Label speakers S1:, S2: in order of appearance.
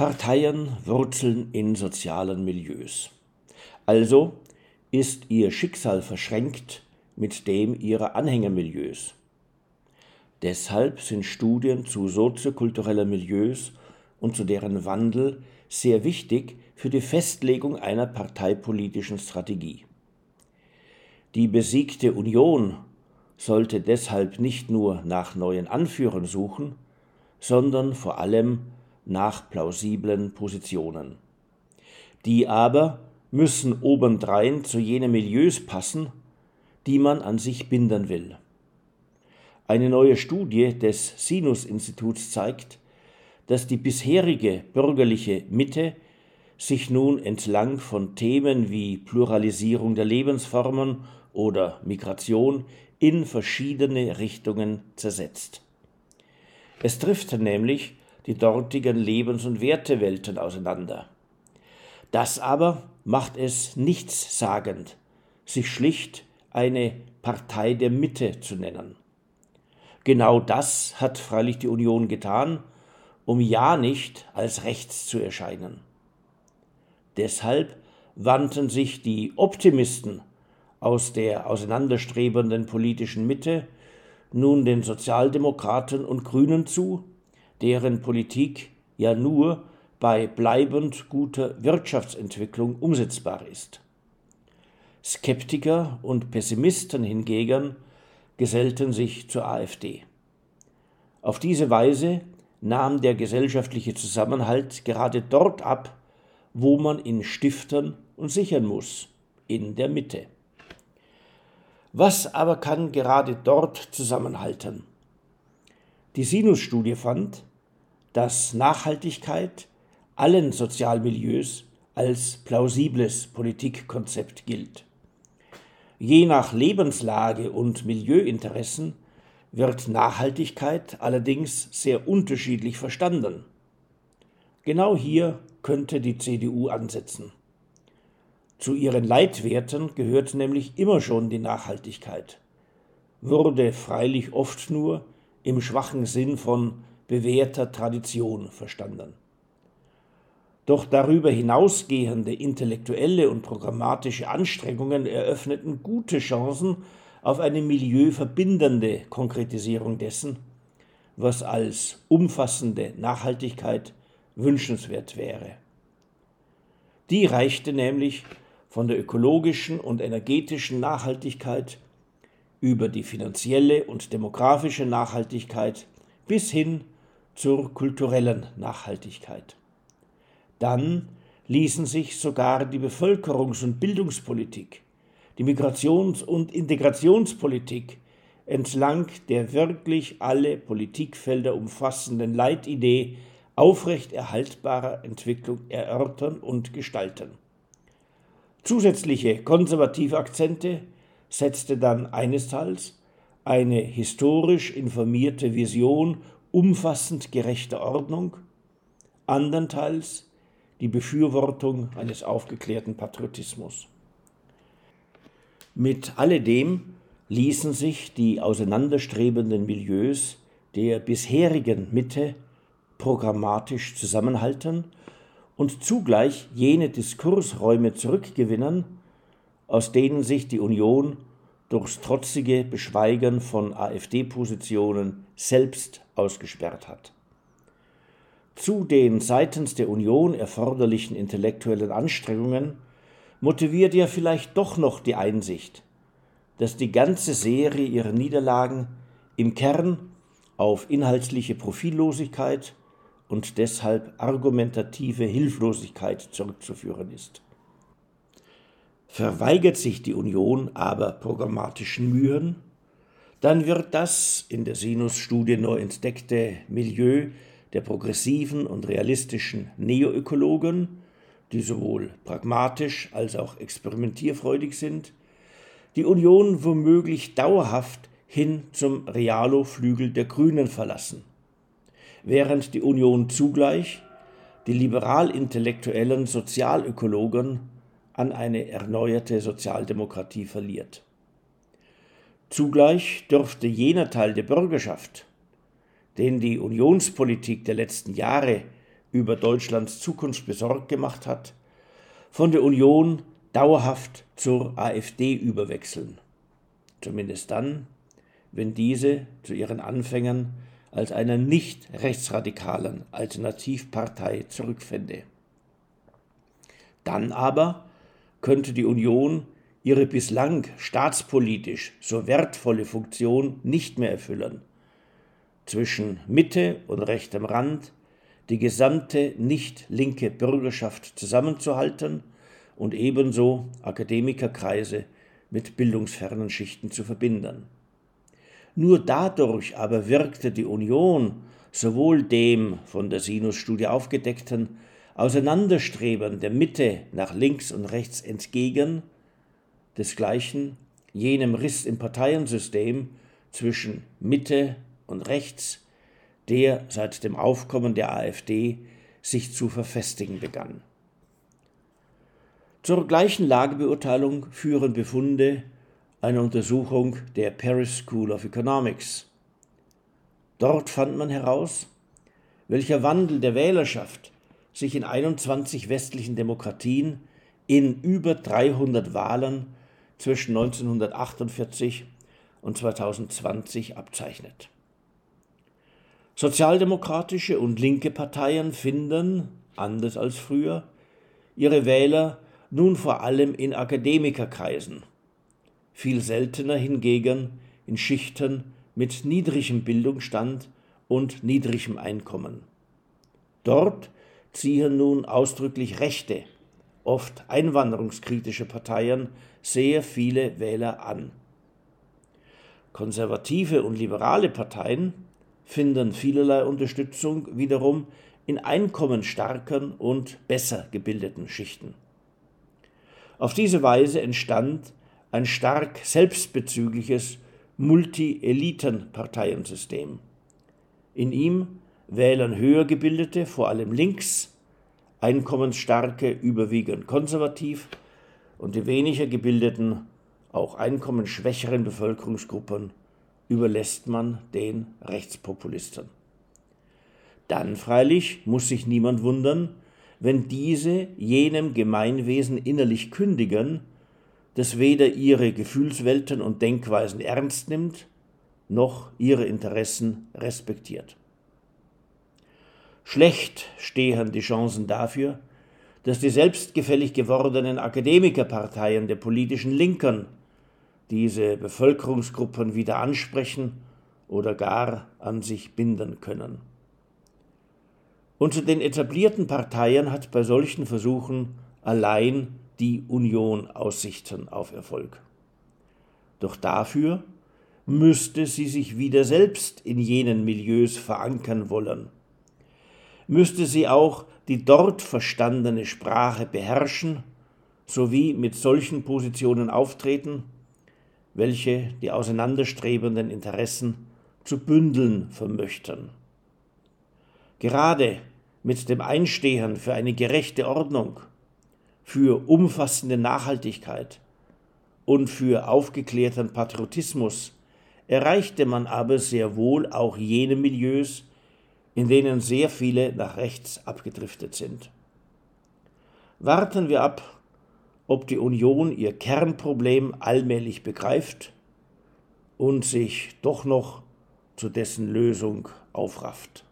S1: Parteien wurzeln in sozialen Milieus. Also ist ihr Schicksal verschränkt mit dem ihrer Anhängermilieus. Deshalb sind Studien zu soziokulturellen Milieus und zu deren Wandel sehr wichtig für die Festlegung einer parteipolitischen Strategie. Die besiegte Union sollte deshalb nicht nur nach neuen Anführern suchen, sondern vor allem nach plausiblen Positionen. Die aber müssen obendrein zu jenen Milieus passen, die man an sich binden will. Eine neue Studie des Sinus-Instituts zeigt, dass die bisherige bürgerliche Mitte sich nun entlang von Themen wie Pluralisierung der Lebensformen oder Migration in verschiedene Richtungen zersetzt. Es trifft nämlich die dortigen Lebens- und Wertewelten auseinander. Das aber macht es nichtssagend, sich schlicht eine Partei der Mitte zu nennen. Genau das hat freilich die Union getan, um ja nicht als rechts zu erscheinen. Deshalb wandten sich die Optimisten aus der auseinanderstrebenden politischen Mitte nun den Sozialdemokraten und Grünen zu, deren Politik ja nur bei bleibend guter Wirtschaftsentwicklung umsetzbar ist. Skeptiker und Pessimisten hingegen gesellten sich zur AfD. Auf diese Weise nahm der gesellschaftliche Zusammenhalt gerade dort ab, wo man ihn stiften und sichern muss, in der Mitte. Was aber kann gerade dort zusammenhalten? Die Sinus-Studie fand, dass Nachhaltigkeit allen Sozialmilieus als plausibles Politikkonzept gilt. Je nach Lebenslage und Milieuinteressen wird Nachhaltigkeit allerdings sehr unterschiedlich verstanden. Genau hier könnte die CDU ansetzen. Zu ihren Leitwerten gehört nämlich immer schon die Nachhaltigkeit, wurde freilich oft nur im schwachen Sinn von bewährter Tradition verstanden. Doch darüber hinausgehende intellektuelle und programmatische Anstrengungen eröffneten gute Chancen auf eine milieuverbindende Konkretisierung dessen, was als umfassende Nachhaltigkeit wünschenswert wäre. Die reichte nämlich von der ökologischen und energetischen Nachhaltigkeit über die finanzielle und demografische Nachhaltigkeit bis hin zur kulturellen Nachhaltigkeit. Dann ließen sich sogar die Bevölkerungs- und Bildungspolitik, die Migrations- und Integrationspolitik entlang der wirklich alle Politikfelder umfassenden Leitidee aufrechterhaltbarer Entwicklung erörtern und gestalten. Zusätzliche konservative Akzente setzte dann einesteils eine historisch informierte Vision umfassend gerechter Ordnung, andernteils die Befürwortung eines aufgeklärten Patriotismus. Mit alledem ließen sich die auseinanderstrebenden Milieus der bisherigen Mitte programmatisch zusammenhalten und zugleich jene Diskursräume zurückgewinnen, aus denen sich die Union durchs trotzige Beschweigen von AfD-Positionen selbst ausgesperrt hat. Zu den seitens der Union erforderlichen intellektuellen Anstrengungen motiviert ja vielleicht doch noch die Einsicht, dass die ganze Serie ihrer Niederlagen im Kern auf inhaltliche Profillosigkeit und deshalb argumentative Hilflosigkeit zurückzuführen ist. Verweigert sich die Union aber programmatischen Mühen, dann wird das in der Sinus-Studie neu entdeckte Milieu der progressiven und realistischen Neoökologen, die sowohl pragmatisch als auch experimentierfreudig sind, die Union womöglich dauerhaft hin zum Realo-Flügel der Grünen verlassen, während die Union zugleich die liberal-intellektuellen Sozialökologen an eine erneuerte Sozialdemokratie verliert. Zugleich dürfte jener Teil der Bürgerschaft, den die Unionspolitik der letzten Jahre über Deutschlands Zukunft besorgt gemacht hat, von der Union dauerhaft zur AfD überwechseln. Zumindest dann, wenn diese zu ihren Anfängern als einer nicht rechtsradikalen Alternativpartei zurückfände. Dann aber könnte die Union ihre bislang staatspolitisch so wertvolle Funktion nicht mehr erfüllen, zwischen Mitte und rechtem Rand die gesamte nicht linke Bürgerschaft zusammenzuhalten und ebenso Akademikerkreise mit bildungsfernen Schichten zu verbinden. Nur dadurch aber wirkte die Union sowohl dem von der Sinus-Studie aufgedeckten Auseinanderstreben der Mitte nach links und rechts entgegen, desgleichen jenem Riss im Parteiensystem zwischen Mitte und rechts, der seit dem Aufkommen der AfD sich zu verfestigen begann. Zur gleichen Lagebeurteilung führen Befunde einer Untersuchung der Paris School of Economics. Dort fand man heraus, welcher Wandel der Wählerschaft sich in 21 westlichen Demokratien in über 300 Wahlen zwischen 1948 und 2020 abzeichnet. Sozialdemokratische und linke Parteien finden, anders als früher, ihre Wähler nun vor allem in Akademikerkreisen, viel seltener hingegen in Schichten mit niedrigem Bildungsstand und niedrigem Einkommen. Dort ziehen nun ausdrücklich rechte, oft einwanderungskritische Parteien sehr viele Wähler an. Konservative und liberale Parteien finden vielerlei Unterstützung wiederum in einkommensstarken und besser gebildeten Schichten. Auf diese Weise entstand ein stark selbstbezügliches Multi-Eliten-Parteiensystem. In ihm wählen höher gebildete, vor allem links, einkommensstarke überwiegend konservativ und die weniger gebildeten, auch einkommensschwächeren Bevölkerungsgruppen überlässt man den Rechtspopulisten. Dann freilich muss sich niemand wundern, wenn diese jenem Gemeinwesen innerlich kündigen, das weder ihre Gefühlswelten und Denkweisen ernst nimmt, noch ihre Interessen respektiert. Schlecht stehen die Chancen dafür, dass die selbstgefällig gewordenen Akademikerparteien der politischen Linken diese Bevölkerungsgruppen wieder ansprechen oder gar an sich binden können. Unter den etablierten Parteien hat bei solchen Versuchen allein die Union Aussichten auf Erfolg. Doch dafür müsste sie sich wieder selbst in jenen Milieus verankern wollen, müsste sie auch die dort verstandene Sprache beherrschen sowie mit solchen Positionen auftreten, welche die auseinanderstrebenden Interessen zu bündeln vermöchten. Gerade mit dem Einstehen für eine gerechte Ordnung, für umfassende Nachhaltigkeit und für aufgeklärten Patriotismus erreichte man aber sehr wohl auch jene Milieus, in denen sehr viele nach rechts abgedriftet sind. Warten wir ab, ob die Union ihr Kernproblem allmählich begreift und sich doch noch zu dessen Lösung aufrafft.